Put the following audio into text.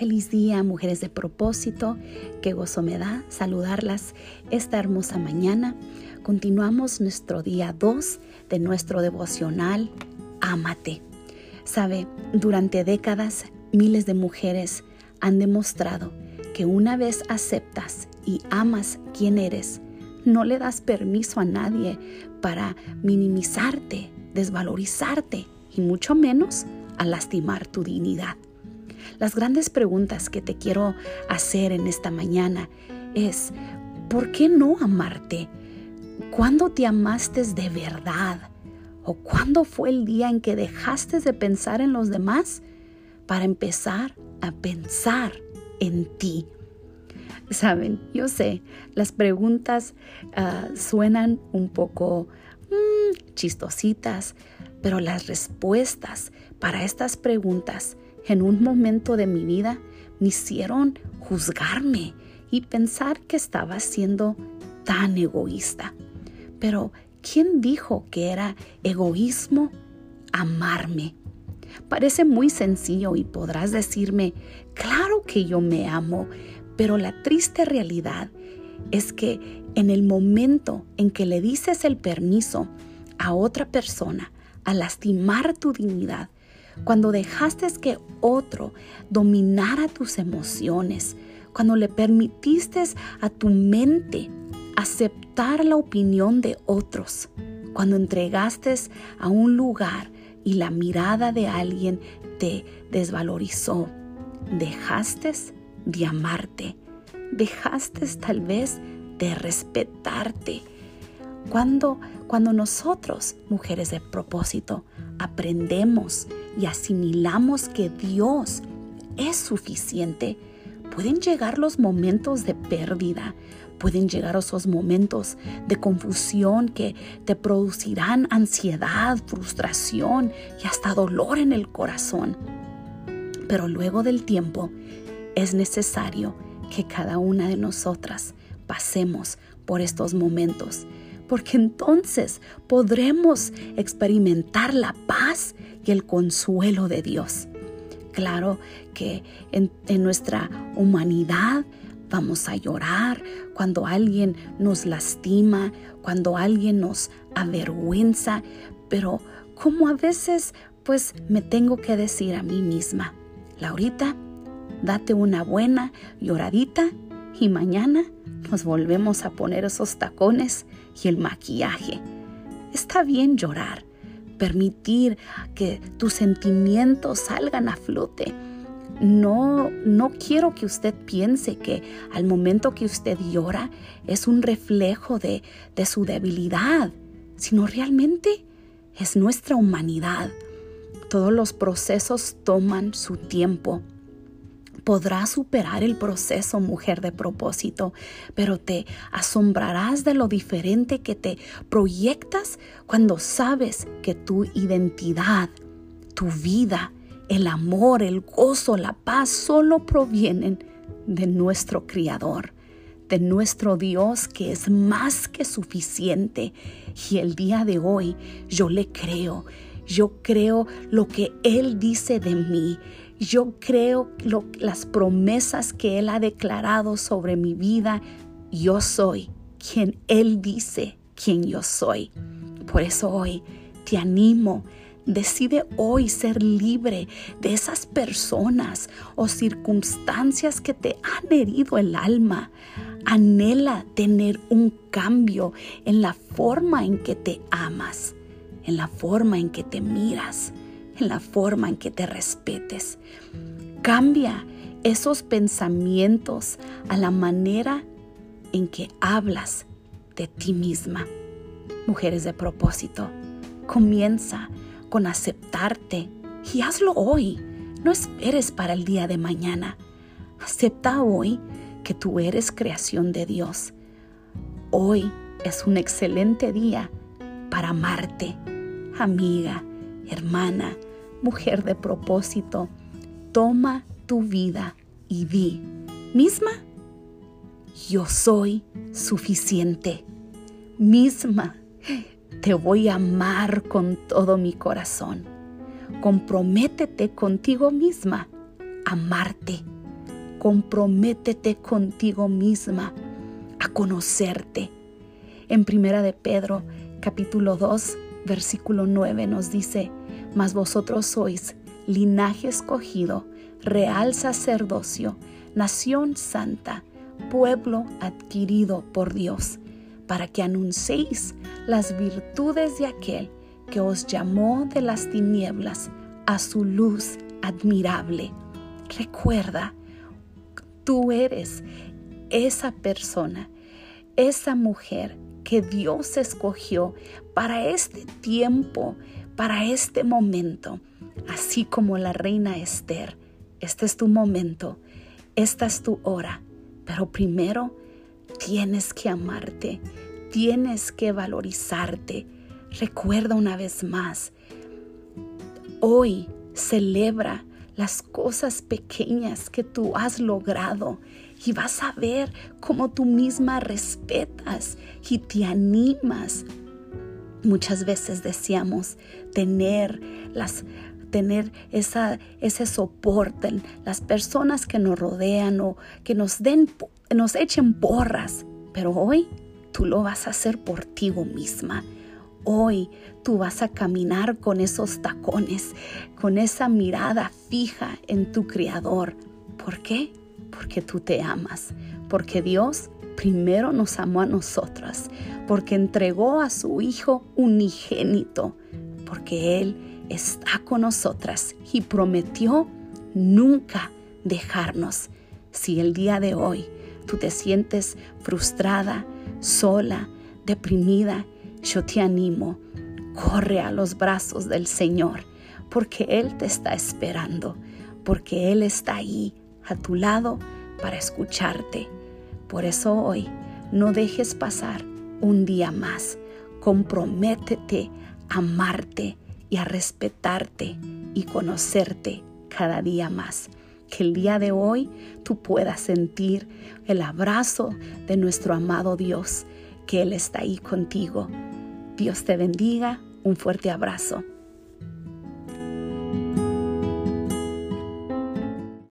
Feliz día, mujeres de propósito. Qué gozo me da saludarlas esta hermosa mañana. Continuamos nuestro día 2 de nuestro devocional Ámate. Sabe, durante décadas miles de mujeres han demostrado que una vez aceptas y amas quien eres, no le das permiso a nadie para minimizarte, desvalorizarte y mucho menos a lastimar tu dignidad. Las grandes preguntas que te quiero hacer en esta mañana es, ¿por qué no amarte? ¿Cuándo te amaste de verdad? ¿O cuándo fue el día en que dejaste de pensar en los demás para empezar a pensar en ti? Saben, yo sé, las preguntas ah, suenan un poco mm, chistositas, pero las respuestas para estas preguntas en un momento de mi vida me hicieron juzgarme y pensar que estaba siendo tan egoísta. Pero, ¿quién dijo que era egoísmo amarme? Parece muy sencillo y podrás decirme, claro que yo me amo, pero la triste realidad es que en el momento en que le dices el permiso a otra persona a lastimar tu dignidad, cuando dejaste que otro dominara tus emociones, cuando le permitiste a tu mente aceptar la opinión de otros, cuando entregaste a un lugar y la mirada de alguien te desvalorizó, dejaste de amarte, dejaste tal vez de respetarte. Cuando, cuando nosotros, mujeres de propósito, aprendemos y asimilamos que Dios es suficiente, pueden llegar los momentos de pérdida, pueden llegar esos momentos de confusión que te producirán ansiedad, frustración y hasta dolor en el corazón. Pero luego del tiempo es necesario que cada una de nosotras pasemos por estos momentos, porque entonces podremos experimentar la paz y el consuelo de Dios. Claro que en, nuestra humanidad vamos a llorar cuando alguien nos lastima, cuando alguien nos avergüenza, pero como a veces pues me tengo que decir a mí misma, Laurita, date una buena lloradita y mañana nos volvemos a poner esos tacones y el maquillaje. Está bien llorar, permitir que tus sentimientos salgan a flote. No, no quiero que usted piense que al momento que usted llora es un reflejo de, de su debilidad, sino realmente es nuestra humanidad. Todos los procesos toman su tiempo Podrás superar el proceso, mujer de propósito, pero te asombrarás de lo diferente que te proyectas cuando sabes que tu identidad, tu vida, el amor, el gozo, la paz solo provienen de nuestro Criador, de nuestro Dios que es más que suficiente. Y el día de hoy yo le creo, yo creo lo que Él dice de mí yo creo las promesas que Él ha declarado sobre mi vida. Yo soy quien Él dice quien yo soy. Por eso hoy te animo. Decide hoy ser libre de esas personas o circunstancias que te han herido el alma. Anhela tener un cambio en la forma en que te amas, en la forma en que te miras en la forma en que te respetes. Cambia esos pensamientos a la manera en que hablas de ti misma. Mujeres de propósito, comienza con aceptarte y hazlo hoy. No esperes para el día de mañana. Acepta hoy que tú eres creación de Dios. Hoy es un excelente día para amarte, amiga, hermana, mujer de propósito, toma tu vida y di, misma, yo soy suficiente. Misma, te voy a amar con todo mi corazón. Comprométete contigo misma, amarte, comprométete contigo misma a conocerte. En Primera de Pedro, capítulo 2, versículo 9 nos dice, mas vosotros sois linaje escogido, real sacerdocio, nación santa, pueblo adquirido por Dios, para que anunciéis las virtudes de aquel que os llamó de las tinieblas a su luz admirable. Recuerda, tú eres esa persona, esa mujer que Dios escogió para este tiempo, para este momento, así como la reina Esther. Este es tu momento, esta es tu hora, pero primero tienes que amarte, tienes que valorizarte. Recuerda una vez más, hoy celebra las cosas pequeñas que tú has logrado y vas a ver cómo tú misma respetas y te animas. Muchas veces deseamos tener las tener esa, ese soporte, las personas que nos rodean o que nos den, nos echen porras. Pero hoy tú lo vas a hacer por ti misma. Hoy tú vas a caminar con esos tacones, con esa mirada fija en tu Creador. ¿Por qué? Porque tú te amas, porque Dios primero nos amó a nosotras, porque entregó a su Hijo unigénito, porque Él está con nosotras y prometió nunca dejarnos. Si el día de hoy tú te sientes frustrada, sola, deprimida, yo te animo, corre a los brazos del Señor, porque Él te está esperando, porque Él está ahí a tu lado para escucharte. Por eso hoy no dejes pasar un día más. Comprométete a amarte y a respetarte y conocerte cada día más. Que el día de hoy tú puedas sentir el abrazo de nuestro amado Dios, que Él está ahí contigo Dios te bendiga. Un fuerte abrazo.